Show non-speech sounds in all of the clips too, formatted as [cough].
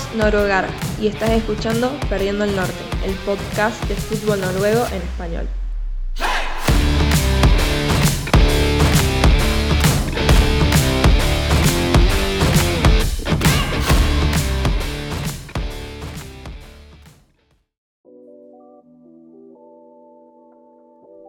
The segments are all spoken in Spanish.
Somos Noruegara y estás escuchando Perdiendo el Norte, el podcast de fútbol noruego en español.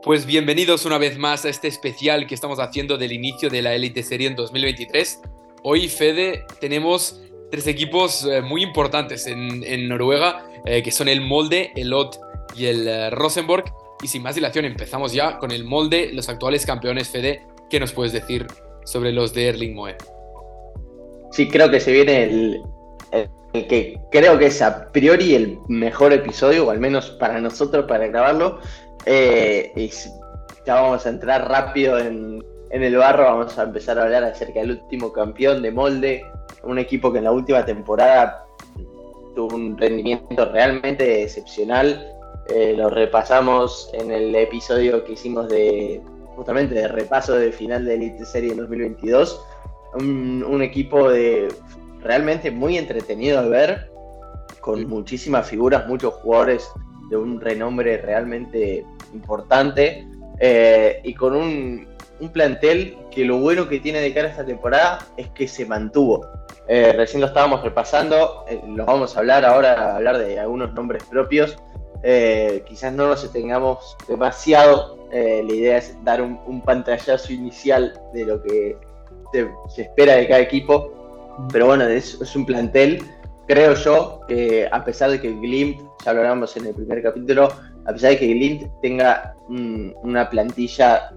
Pues bienvenidos una vez más a este especial que estamos haciendo del inicio de la Elite Serie en 2023. Hoy, Fede, tenemos tres equipos eh, muy importantes en, Noruega, eh, que son el Molde, el Ott y el eh, Rosenborg. Y sin más dilación, empezamos ya con el Molde, los actuales campeones, Fede. ¿Qué nos puedes decir sobre los de Erling Moe? Sí, creo que se viene el, que creo que es a priori el mejor episodio, o al menos para nosotros, para grabarlo, y ya vamos a entrar rápido en, el barro, vamos a empezar a hablar acerca del último campeón de molde, un equipo que en la última temporada tuvo un rendimiento realmente excepcional. Eh, lo repasamos en el episodio que hicimos de justamente de repaso de final de Elite Serie 2022. Un, un equipo de realmente muy entretenido de ver, con muchísimas figuras, muchos jugadores de un renombre realmente importante eh, y con un, plantel que lo bueno que tiene de cara a esta temporada es que se mantuvo. Eh, recién lo estábamos repasando, eh, lo vamos a hablar ahora, hablar de algunos nombres propios. quizás no nos tengamos demasiado, la idea es dar un, pantallazo inicial de lo que se, espera de cada equipo, pero bueno, es, es un plantel creo yo que a pesar de que Glimt, ya lo hablamos en el primer capítulo, a pesar de que Glimt tenga una plantilla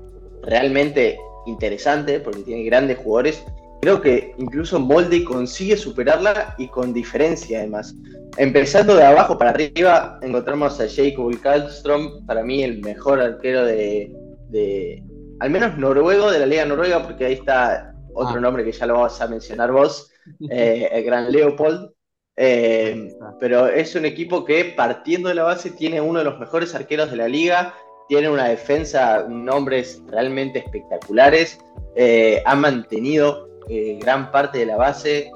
realmente interesante, porque tiene grandes jugadores, creo que incluso Molde consigue superarla y con diferencia además. Empezando de abajo para arriba, encontramos a Jacob Kallström, para mí el mejor arquero de, al menos noruego, de la Liga Noruega, porque ahí está otro ah. nombre que ya lo vamos a mencionar vos, eh, el gran Leopold. Eh, pero es un equipo que partiendo de la base tiene uno de los mejores arqueros de la liga, tiene una defensa, nombres realmente espectaculares, eh, ha mantenido eh, gran parte de la base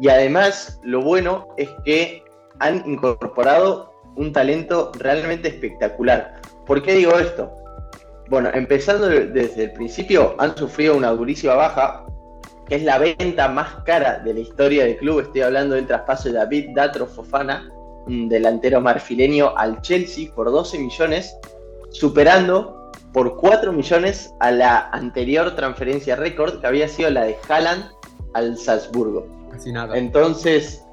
y además lo bueno es que han incorporado un talento realmente espectacular. ¿Por qué digo esto? Bueno, empezando desde el principio, han sufrido una durísima baja que es la venta más cara de la historia del club. Estoy hablando del traspaso de David Datro Fofana, delantero marfileño al Chelsea por 12 millones, superando por 4 millones a la anterior transferencia récord que había sido la de Haaland al Salzburgo. Casi nada. Entonces,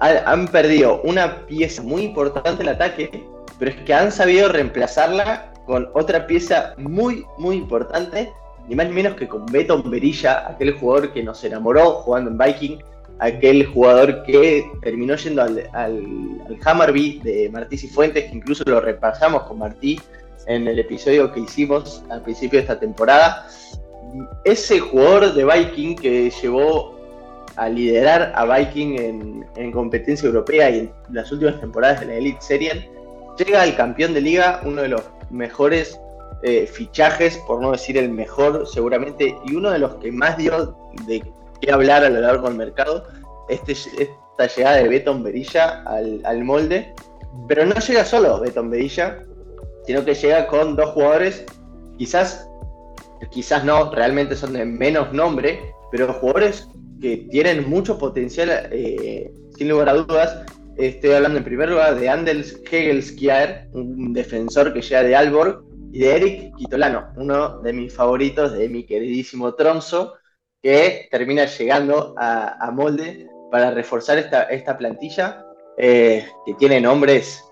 han perdido una pieza muy importante el ataque, pero es que han sabido reemplazarla con otra pieza muy, muy importante ni más ni menos que con Beto Berilla, aquel jugador que nos enamoró jugando en Viking, aquel jugador que terminó yendo al, al, Hammerby de Martí Fuentes, que incluso lo repasamos con Martí en el episodio que hicimos al principio de esta temporada. Ese jugador de Viking que llevó a liderar a Viking en, en competencia europea y en las últimas temporadas de la Elite Serie, llega al campeón de liga, uno de los mejores eh, fichajes, por no decir el mejor seguramente, y uno de los que más dio de qué hablar a lo largo del mercado, este, esta llegada de Beton Berilla al, molde, pero no llega solo Beton Berilla, sino que llega con dos jugadores, quizás, quizás no, realmente son de menos nombre, pero jugadores que tienen mucho potencial, eh, sin lugar a dudas. Estoy hablando en primer lugar de Andels Hegelskier, un defensor que llega de Alborg, y de Eric Quitolano, uno de mis favoritos de mi queridísimo Tronzo, que termina llegando a, Molde para reforzar esta, esta plantilla, eh, que tiene nombres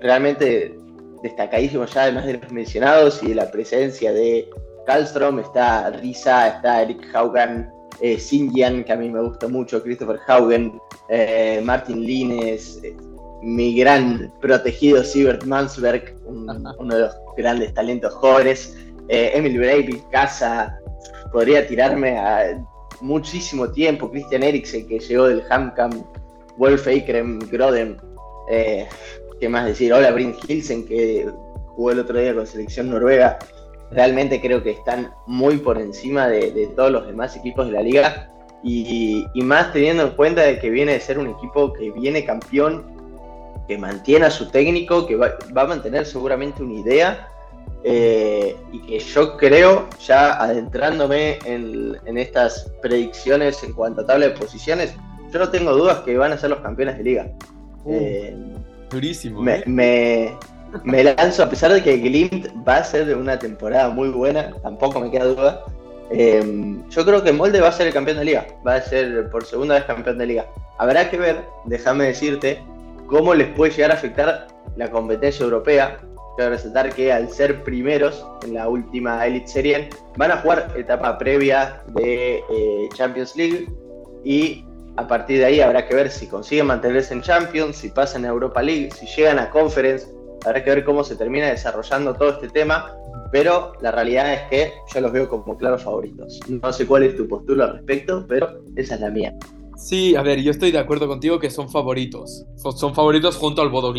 realmente destacadísimos ya, además de los mencionados y de la presencia de Kallstrom, está Risa, está Eric Haugen, eh, que a mí me gusta mucho, Christopher Haugen, eh, Martin Lines, eh, mi gran protegido Siebert Mansberg, [laughs] uno de los grandes talentos jóvenes, Emil Breivik, Casa, podría tirarme a muchísimo tiempo, Christian Eriksen que llegó del Hamcam, Wolf Eikrem, Groden, eh, ¿qué más decir? Hola Bryn Hilsen que jugó el otro día con selección noruega, realmente creo que están muy por encima de, todos los demás equipos de la liga. Y, más teniendo en cuenta de que viene de ser un equipo que viene campeón, que mantiene a su técnico, que va, a mantener seguramente una idea eh, y que yo creo, ya adentrándome en, estas predicciones en cuanto a tabla de posiciones, yo no tengo dudas que van a ser los campeones de liga. Uh, eh, durísimo. Me, ¿eh? me, lanzo, a pesar de que Glimt va a ser una temporada muy buena, tampoco me queda duda. yo creo que Molde va a ser el campeón de liga, va a ser por segunda vez campeón de liga. Habrá que ver, déjame decirte, cómo les puede llegar a afectar la competencia europea, Quiero resaltar que al ser primeros en la última Elite Serie, van a jugar etapa previa de eh, Champions League y a partir de ahí habrá que ver si consiguen mantenerse en Champions, si pasan a Europa League, si llegan a Conference. Habrá que ver cómo se termina desarrollando todo este tema, pero la realidad es que yo los veo como claros favoritos. No sé cuál es tu postura al respecto, pero esa es la mía. Sí, a ver, yo estoy de acuerdo contigo que son favoritos. Son favoritos junto al Bodo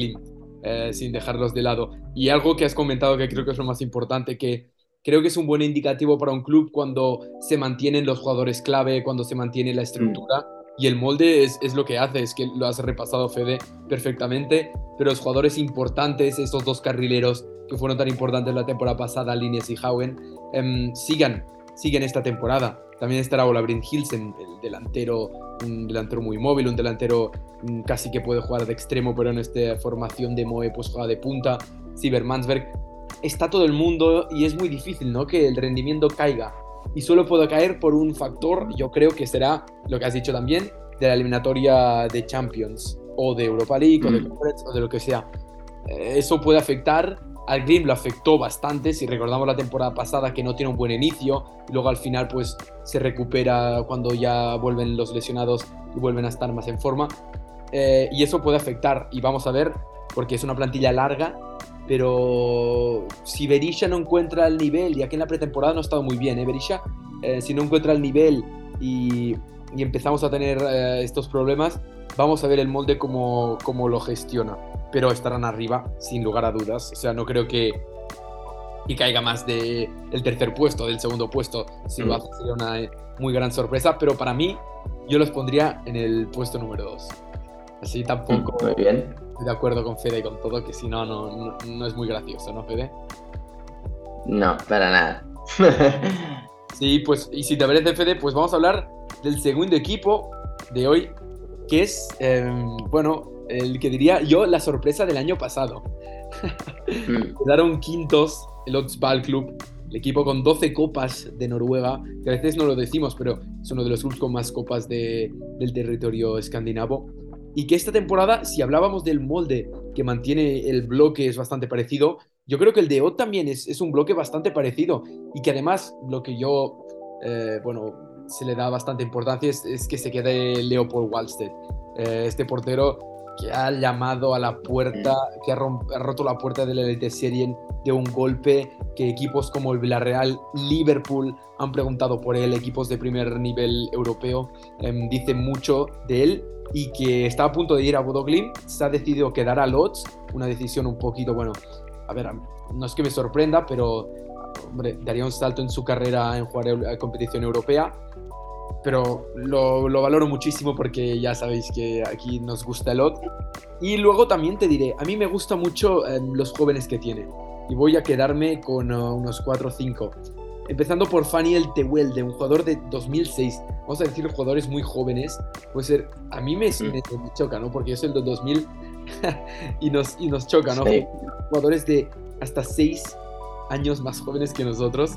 eh, sin dejarlos de lado. Y algo que has comentado que creo que es lo más importante, que creo que es un buen indicativo para un club cuando se mantienen los jugadores clave, cuando se mantiene la estructura. Y el molde es, es, lo que hace, es que lo has repasado Fede perfectamente, pero los jugadores importantes, estos dos carrileros que fueron tan importantes la temporada pasada, Líneas y Howen, em, sigan, siguen esta temporada. También estará Olabrin Hilsen, el delantero un delantero muy móvil, un delantero mm, casi que puede jugar de extremo, pero en esta formación de Moe pues juega de punta. Siber Mansberg. Está todo el mundo y es muy difícil, ¿no? Que el rendimiento caiga. Y solo puede caer por un factor, yo creo que será lo que has dicho también, de la eliminatoria de Champions, o de Europa League, o de mm. Conference, o de lo que sea. Eh, eso puede afectar al Grim lo afectó bastante, si recordamos la temporada pasada que no tiene un buen inicio, y luego al final pues se recupera cuando ya vuelven los lesionados y vuelven a estar más en forma. Eh, y eso puede afectar, y vamos a ver, porque es una plantilla larga, pero si Berisha no encuentra el nivel, y aquí en la pretemporada no ha estado muy bien, ¿eh, Berisha? Eh, si no encuentra el nivel y, empezamos a tener eh, estos problemas, vamos a ver el molde cómo, cómo lo gestiona pero estarán arriba, sin lugar a dudas. O sea, no creo que, y caiga más del el tercer puesto, del segundo puesto. Si lo mm. hace sería una eh, muy gran sorpresa, pero para mí yo los pondría en el puesto número 2. Así tampoco muy bien. estoy de acuerdo con Fede y con todo, que si no, no, no es muy gracioso, ¿no, Fede? No, para nada. [laughs] sí, pues, y si te parece, Fede, pues vamos a hablar del segundo equipo de hoy, que es, em, bueno, el que diría yo la sorpresa del año pasado. Mm. Quedaron quintos el Ball Club, el equipo con 12 copas de Noruega, que a veces no lo decimos, pero es uno de los clubes con más copas de, del territorio escandinavo. Y que esta temporada, si hablábamos del molde que mantiene el bloque, es bastante parecido, yo creo que el de Ott también es, es, un bloque bastante parecido. Y que además, lo que yo, eh, bueno, se le da bastante importancia es, es que se quede Leopold Wallstedt. Eh, este portero que ha llamado a la puerta, que ha, roto la puerta de la Elite Serie de un golpe, que equipos como el Villarreal, Liverpool han preguntado por él, equipos de primer nivel europeo, em, dicen mucho de él y que está a punto de ir a Bodoglim, se ha decidido quedar a Lodz, una decisión un poquito, bueno, a ver, no es que me sorprenda, pero hombre, daría un salto en su carrera en jugar a competición europea pero lo, lo, valoro muchísimo porque ya sabéis que aquí nos gusta el otro. Y luego también te diré, a mí me gusta mucho em, los jóvenes que tiene y voy a quedarme con uh, unos 4 o 5. Empezando por Fanny El de un jugador de 2006. Vamos a decir jugadores muy jóvenes. Puede ser, a mí me, me, choca, ¿no? Porque yo soy el de 2000 [laughs] y, nos, y nos choca, ¿no? Jugadores de hasta 6 años más jóvenes que nosotros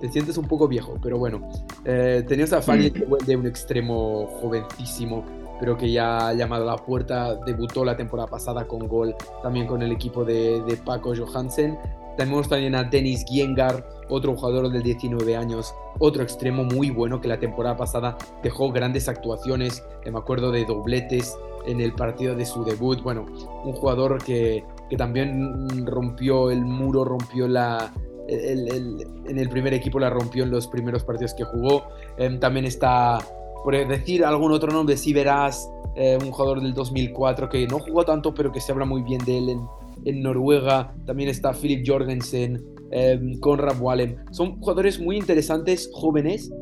te sientes un poco viejo, pero bueno. Eh, tenías a Fanny mm. de un extremo jovencísimo, pero que ya ha llamado a la puerta, debutó la temporada pasada con gol, también con el equipo de, de Paco Johansen. Tenemos también a Denis Giengar, otro jugador del 19 años, otro extremo muy bueno que la temporada pasada dejó grandes actuaciones, me acuerdo de dobletes en el partido de su debut. Bueno, un jugador que, que también rompió el muro, rompió la, en el primer equipo la rompió en los primeros partidos que jugó. Em, también está, por decir algún otro nombre, si verás, eh, un jugador del 2004 que no jugó tanto, pero que se habla muy bien de él en, Noruega. También está Philip Jorgensen, eh, Conrad Wallem. Son jugadores muy interesantes, jóvenes,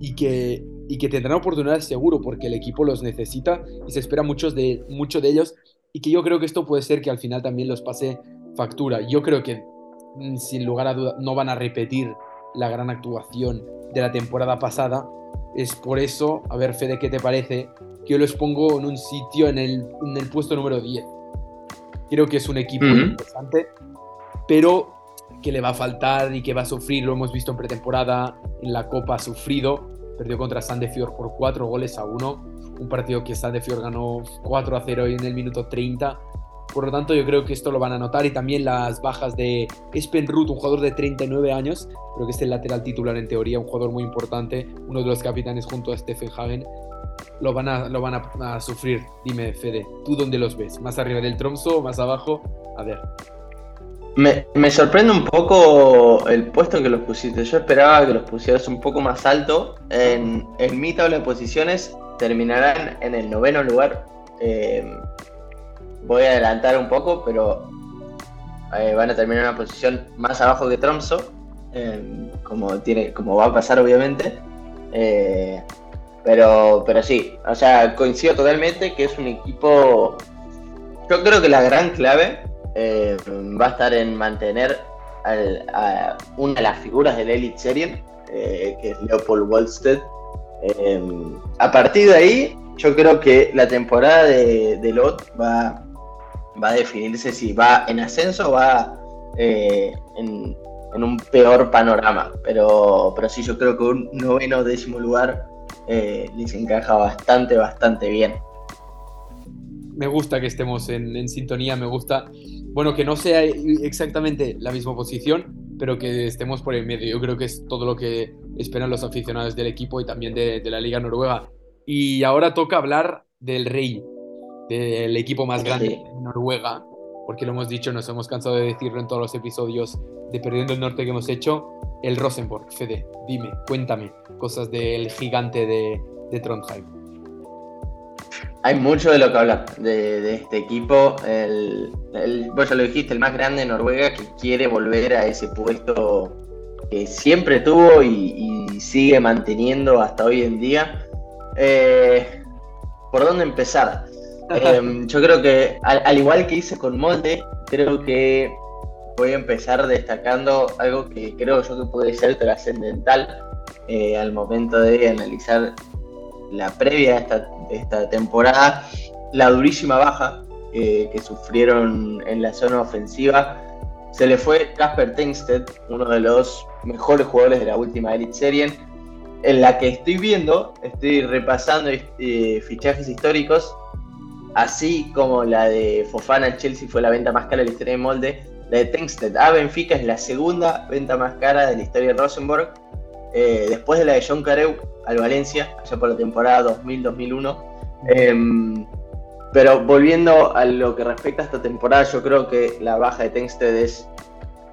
y que y que tendrán oportunidades seguro porque el equipo los necesita y se espera muchos de, mucho de ellos y que yo creo que esto puede ser que al final también los pase factura. Yo creo que mm, sin lugar a duda no van a repetir la gran actuación de la temporada pasada. Es por eso, a ver Fede, ¿qué te parece? Que yo los pongo en un sitio en el, en el puesto número 10. Creo que es un equipo interesante, pero que le va a faltar y que va a sufrir, lo hemos visto en pretemporada, en la Copa ha sufrido, perdió contra Sandefjord por 4 goles a 1, un partido que Sandefjord ganó 4 a 0 en el minuto 30, por lo tanto yo creo que esto lo van a notar y también las bajas de Espen Ruth, un jugador de 39 años, creo que es el lateral titular en teoría, un jugador muy importante, uno de los capitanes junto a Stephen Hagen, lo van a, lo van a, sufrir. Dime, Fede, ¿tú dónde los ves? ¿Más arriba del Tromso más abajo? A ver. Me, sorprende un poco el puesto que los pusiste. Yo esperaba que los pusieras un poco más alto. En, en mi tabla de posiciones terminarán en el noveno lugar. Eh, voy a adelantar un poco, pero eh, van a terminar en una posición más abajo que Tromso. Eh, como, tiene, como va a pasar, obviamente. pero, pero sí, o sea, coincido totalmente que es un equipo. Yo creo que la gran clave eh, va a estar en mantener a una de las figuras del Elite Serien, eh, que es Leopold Wallstead. Eh, a partir de ahí, yo creo que la temporada de, Lot va, a definirse si va en ascenso o va en, un peor panorama. Pero, pero sí, yo creo que un noveno décimo lugar les encaja bastante, bastante bien. Me gusta que estemos en sintonía, me gusta bueno, que no sea exactamente la misma posición, pero que estemos por el medio. Yo creo que es todo lo que esperan los aficionados del equipo y también de, la Liga Noruega. Y ahora toca hablar del Rey, del equipo más grande de Noruega, porque lo hemos dicho, nos hemos cansado de decirlo en todos los episodios de Perdiendo el Norte que hemos hecho, el Rosenborg. Fede, dime, cuéntame cosas del gigante de, de Trondheim. Hay mucho de lo que hablar de, este equipo. El, vos ya lo dijiste, el más grande de Noruega que quiere volver a ese puesto que siempre tuvo y, sigue manteniendo hasta hoy en día. Eh, ¿Por dónde empezar? Em, yo creo que, al, igual que hice con Molde, creo que voy a empezar destacando algo que creo yo que puede ser trascendental eh, al momento de analizar la previa esta, de esta temporada, la durísima baja eh, que sufrieron en la zona ofensiva. Se le fue Casper Tengsted, uno de los mejores jugadores de la última Elite Serie, en la que estoy viendo, estoy repasando eh, fichajes históricos, así como la de Fofana Chelsea fue la venta más cara de la historia de Molde, la de Tengsted a Benfica es la segunda venta más cara de la historia de Rosenborg, eh, después de la de John Careu al Valencia, allá por la temporada 2000-2001. Em, pero volviendo a lo que respecta a esta temporada, yo creo que la baja de Tengsted es,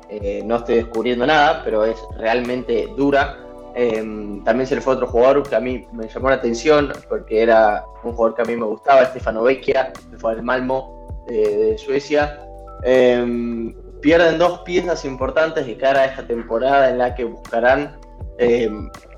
eh, no estoy descubriendo nada, pero es realmente dura. Em, también se le fue otro jugador que a mí me llamó la atención porque era un jugador que a mí me gustaba, Stefano Vecchia, que fue al Malmo de, Suecia. Em, pierden dos piezas importantes de cara a esta temporada en la que buscarán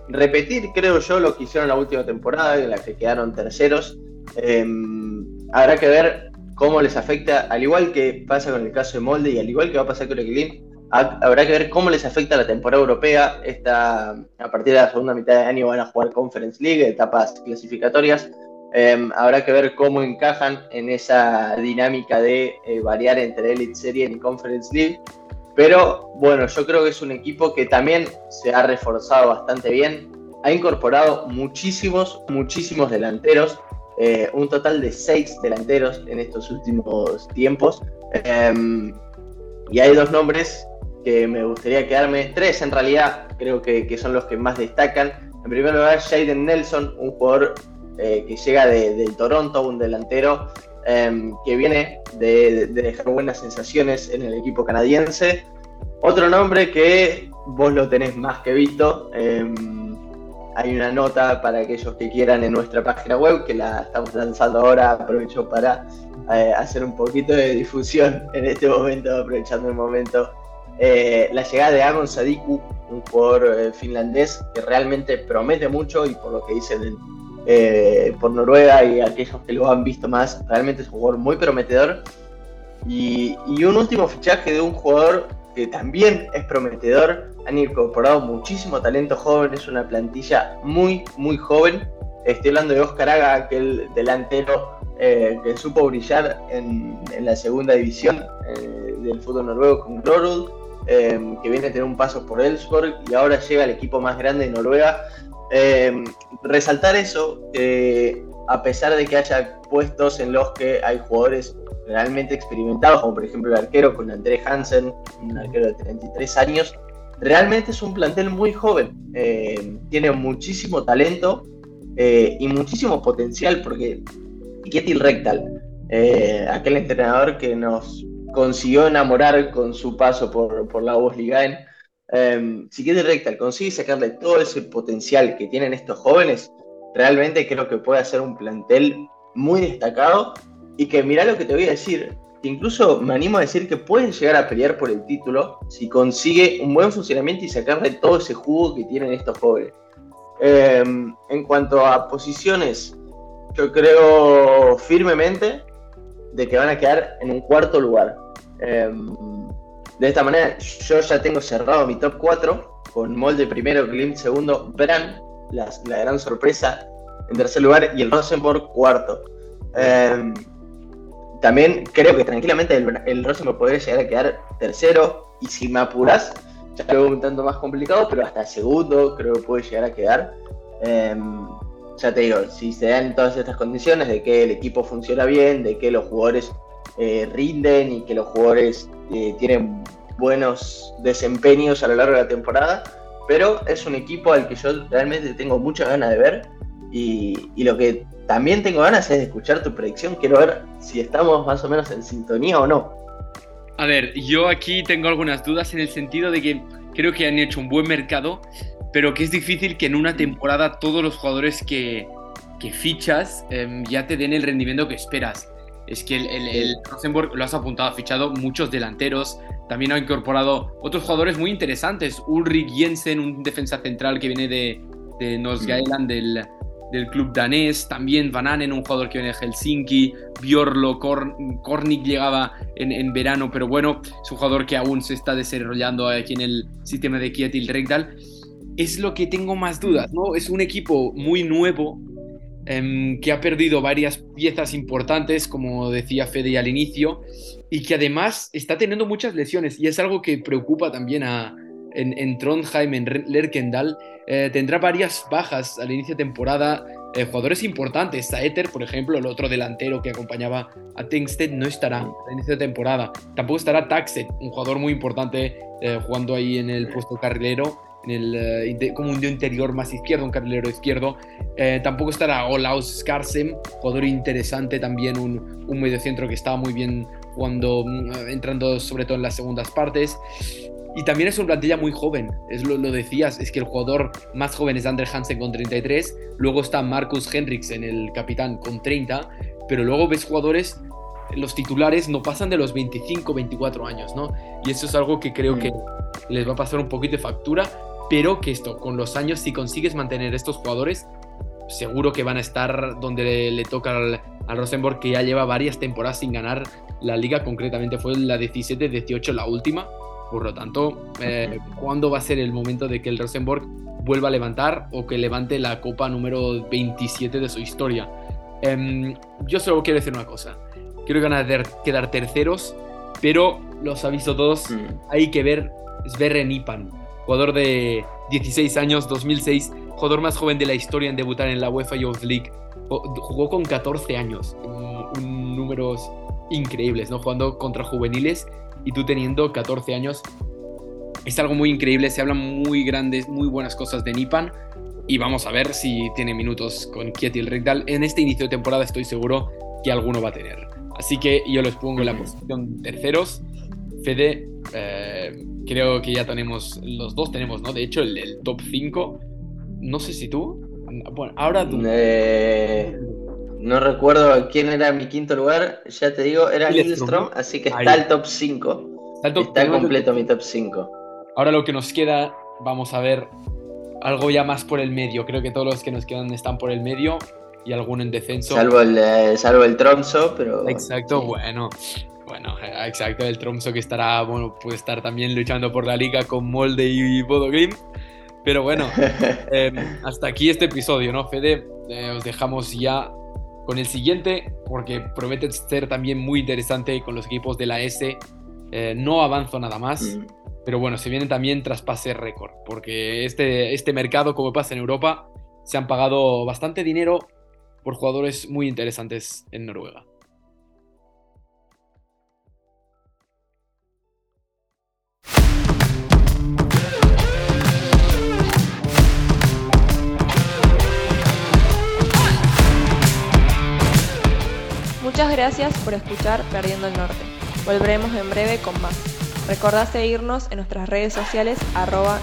repetir, creo yo, lo que hicieron la última temporada, en la que quedaron terceros. Em, habrá que ver cómo les afecta, al igual que pasa con el caso de Molde y al igual que va a pasar con el Equilín, habrá que ver cómo les afecta la temporada europea. Esta, a partir de la segunda mitad de año van a jugar Conference League, etapas clasificatorias. Em, habrá que ver cómo encajan en esa dinámica de eh, variar entre Elite Serie y Conference League. Pero bueno, yo creo que es un equipo que también se ha reforzado bastante bien. Ha incorporado muchísimos, muchísimos delanteros. Eh, un total de seis delanteros en estos últimos tiempos. Em, y hay dos nombres que me gustaría quedarme, tres en realidad, creo que, son los que más destacan. En primer lugar, Jaden Nelson, un jugador eh, que llega de, del Toronto, un delantero Em, que viene de, dejar buenas sensaciones en el equipo canadiense. Otro nombre que vos lo tenés más que visto. Em, hay una nota para aquellos que quieran en nuestra página web que la estamos lanzando ahora. Aprovecho para eh, hacer un poquito de difusión en este momento, aprovechando el momento. Eh, la llegada de Amon Sadiku, un jugador eh, finlandés que realmente promete mucho y por lo que dicen eh, por Noruega y aquellos que lo han visto más, realmente es un jugador muy prometedor. Y, un último fichaje de un jugador que también es prometedor, han incorporado muchísimo talento joven, es una plantilla muy, muy joven. Estoy hablando de Oscar Haga, aquel delantero eh, que supo brillar en, la segunda división eh, del fútbol noruego con Grorud, que viene a tener un paso por Elfsborg y ahora llega al equipo más grande de Noruega. Resaltar eso, a pesar de que haya puestos en los que hay jugadores realmente experimentados, como por ejemplo el arquero con André Hansen, un arquero de 33 años, realmente es un plantel muy joven, tiene muchísimo talento y muchísimo potencial, porque Ketil Rectal, eh, aquel entrenador que nos consiguió enamorar con su paso por, por la Bundesliga. Eh, si Ketil Rectal consigue sacarle todo ese potencial que tienen estos jóvenes, realmente creo que puede hacer un plantel muy destacado y que mira lo que te voy a decir, incluso me animo a decir que pueden llegar a pelear por el título si consigue un buen funcionamiento y sacarle todo ese jugo que tienen estos jóvenes. Eh, en cuanto a posiciones yo creo firmemente de que van a quedar en un cuarto lugar. Em, de esta manera, yo ya tengo cerrado mi top 4 con Molde primero, Glimt segundo, Bran, la, gran sorpresa en tercer lugar y el Rosenborg cuarto. Em, también creo que tranquilamente el, Rosenborg podría llegar a quedar tercero y si me apuras, ya veo un tanto más complicado, pero hasta segundo creo que puede llegar a quedar. Em, ya te digo, si se dan todas estas condiciones de que el equipo funciona bien, de que los jugadores eh, rinden y que los jugadores eh, tienen buenos desempeños a lo largo de la temporada, pero es un equipo al que yo realmente tengo muchas ganas de ver y, lo que también tengo ganas es de escuchar tu predicción, quiero ver si estamos más o menos en sintonía o no. A ver, yo aquí tengo algunas dudas en el sentido de que creo que han hecho un buen mercado pero que es difícil que en una temporada todos los jugadores que, que fichas em, ya te den el rendimiento que esperas. Es que el, el, Rosenborg lo has apuntado, ha fichado muchos delanteros, también ha incorporado otros jugadores muy interesantes. Ulrich Jensen, un defensa central que viene de, de del, del club danés. También Van Anen, un jugador que viene de Helsinki. Bjorlo Kornik llegaba en, en, verano, pero bueno, es un jugador que aún se está desarrollando aquí en el sistema de Kietil Regdal es lo que tengo más dudas, ¿no? Es un equipo muy nuevo em, que ha perdido varias piezas importantes, como decía Fede al inicio, y que además está teniendo muchas lesiones, y es algo que preocupa también a, en, Trondheim, en Lerkendal. Eh, tendrá varias bajas al inicio de temporada. Eh, jugadores importantes, Saeter, por ejemplo, el otro delantero que acompañaba a Tengsted, no estará al inicio de temporada. Tampoco estará Taxet, un jugador muy importante eh, jugando ahí en el puesto carrilero en el, eh, como un interior más izquierdo, un carrilero izquierdo. Eh, tampoco estará Olaus Skarsem, jugador interesante también, un, un mediocentro que estaba muy bien jugando, mm, entrando sobre todo en las segundas partes. Y también es una plantilla muy joven, es lo, lo, decías, es que el jugador más joven es Ander Hansen con 33, luego está Marcus Henriksen, el capitán, con 30, pero luego ves jugadores, los titulares no pasan de los 25, 24 años, ¿no? Y eso es algo que creo que les va a pasar un poquito de factura, pero que esto, con los años, si consigues mantener estos jugadores, seguro que van a estar donde le, toca al, Rosenborg, que ya lleva varias temporadas sin ganar la liga, concretamente fue la 17-18 la última. Por lo tanto, eh, ¿cuándo va a ser el momento de que el Rosenborg vuelva a levantar o que levante la copa número 27 de su historia? Em, yo solo quiero decir una cosa. Quiero ganar, quedar terceros, pero los aviso todos, mm. hay que ver Sverre Nipan jugador de 16 años, 2006, jugador más joven de la historia en debutar en la UEFA Youth League. Jugó con 14 años, números increíbles, ¿no? Jugando contra juveniles y tú teniendo 14 años. Es algo muy increíble, se hablan muy grandes, muy buenas cosas de Nipan y vamos a ver si tiene minutos con Kietil Regdal. En este inicio de temporada estoy seguro que alguno va a tener. Así que yo les pongo en la posición terceros. Fede, eh, creo que ya tenemos, los dos tenemos, ¿no? De hecho, el, top 5, no sé si tú. Bueno, ahora tú. Eh, no recuerdo quién era mi quinto lugar, ya te digo, era Lindstrom, así que está el top 5. Está, completo mi top 5. Ahora lo que nos queda vamos a ver algo ya más por el medio. Creo que todos los que nos quedan están por el medio y alguno en descenso. Salvo el, eh, salvo el Tromso, pero. Exacto, bueno. Bueno, exacto, el Tromso que estará, bueno, puede estar también luchando por la liga con Molde y Bodo Pero bueno, [laughs] em, hasta aquí este episodio, ¿no, Fede? Eh, os dejamos ya con el siguiente, porque promete ser también muy interesante con los equipos de la S. Eh, no avanzo nada más. Mm. Pero bueno, se vienen también traspases récord, porque este, este mercado, como pasa en Europa, se han pagado bastante dinero por jugadores muy interesantes en Noruega. Muchas gracias por escuchar Perdiendo el Norte. Volveremos en breve con más. Recordá seguirnos en nuestras redes sociales arroba